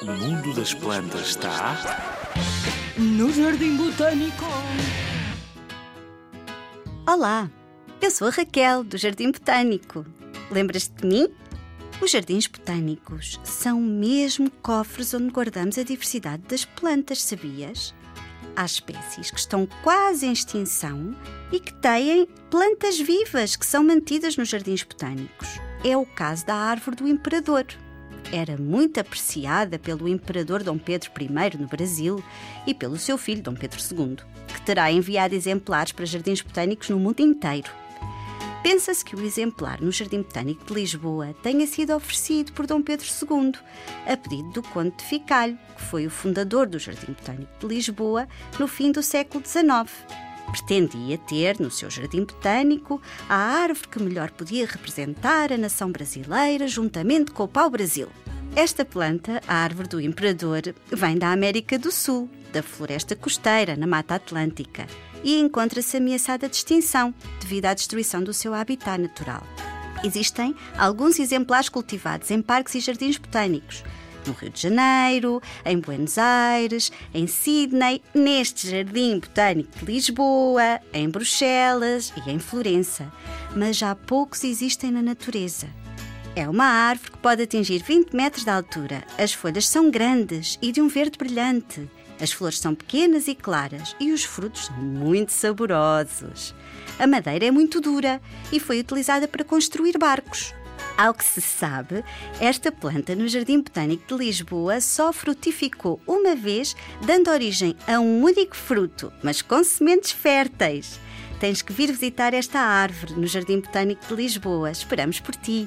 O mundo das plantas está. No Jardim Botânico. Olá, eu sou a Raquel, do Jardim Botânico. Lembras-te de mim? Os jardins botânicos são mesmo cofres onde guardamos a diversidade das plantas, sabias? Há espécies que estão quase em extinção e que têm plantas vivas que são mantidas nos jardins botânicos. É o caso da árvore do imperador. Era muito apreciada pelo imperador Dom Pedro I no Brasil e pelo seu filho Dom Pedro II, que terá enviado exemplares para jardins botânicos no mundo inteiro. Pensa-se que o exemplar no Jardim Botânico de Lisboa tenha sido oferecido por Dom Pedro II, a pedido do Conde de Ficalho, que foi o fundador do Jardim Botânico de Lisboa no fim do século XIX. Pretendia ter no seu jardim botânico a árvore que melhor podia representar a nação brasileira juntamente com o pau-brasil. Esta planta, a árvore do imperador, vem da América do Sul, da floresta costeira, na Mata Atlântica e encontra-se ameaçada de extinção devido à destruição do seu habitat natural. Existem alguns exemplares cultivados em parques e jardins botânicos, no Rio de Janeiro, em Buenos Aires, em Sydney, neste Jardim Botânico de Lisboa, em Bruxelas e em Florença, mas já poucos existem na natureza. É uma árvore que pode atingir 20 metros de altura. As folhas são grandes e de um verde brilhante. As flores são pequenas e claras e os frutos são muito saborosos. A madeira é muito dura e foi utilizada para construir barcos. Ao que se sabe, esta planta no Jardim Botânico de Lisboa só frutificou uma vez, dando origem a um único fruto, mas com sementes férteis. Tens que vir visitar esta árvore no Jardim Botânico de Lisboa. Esperamos por ti.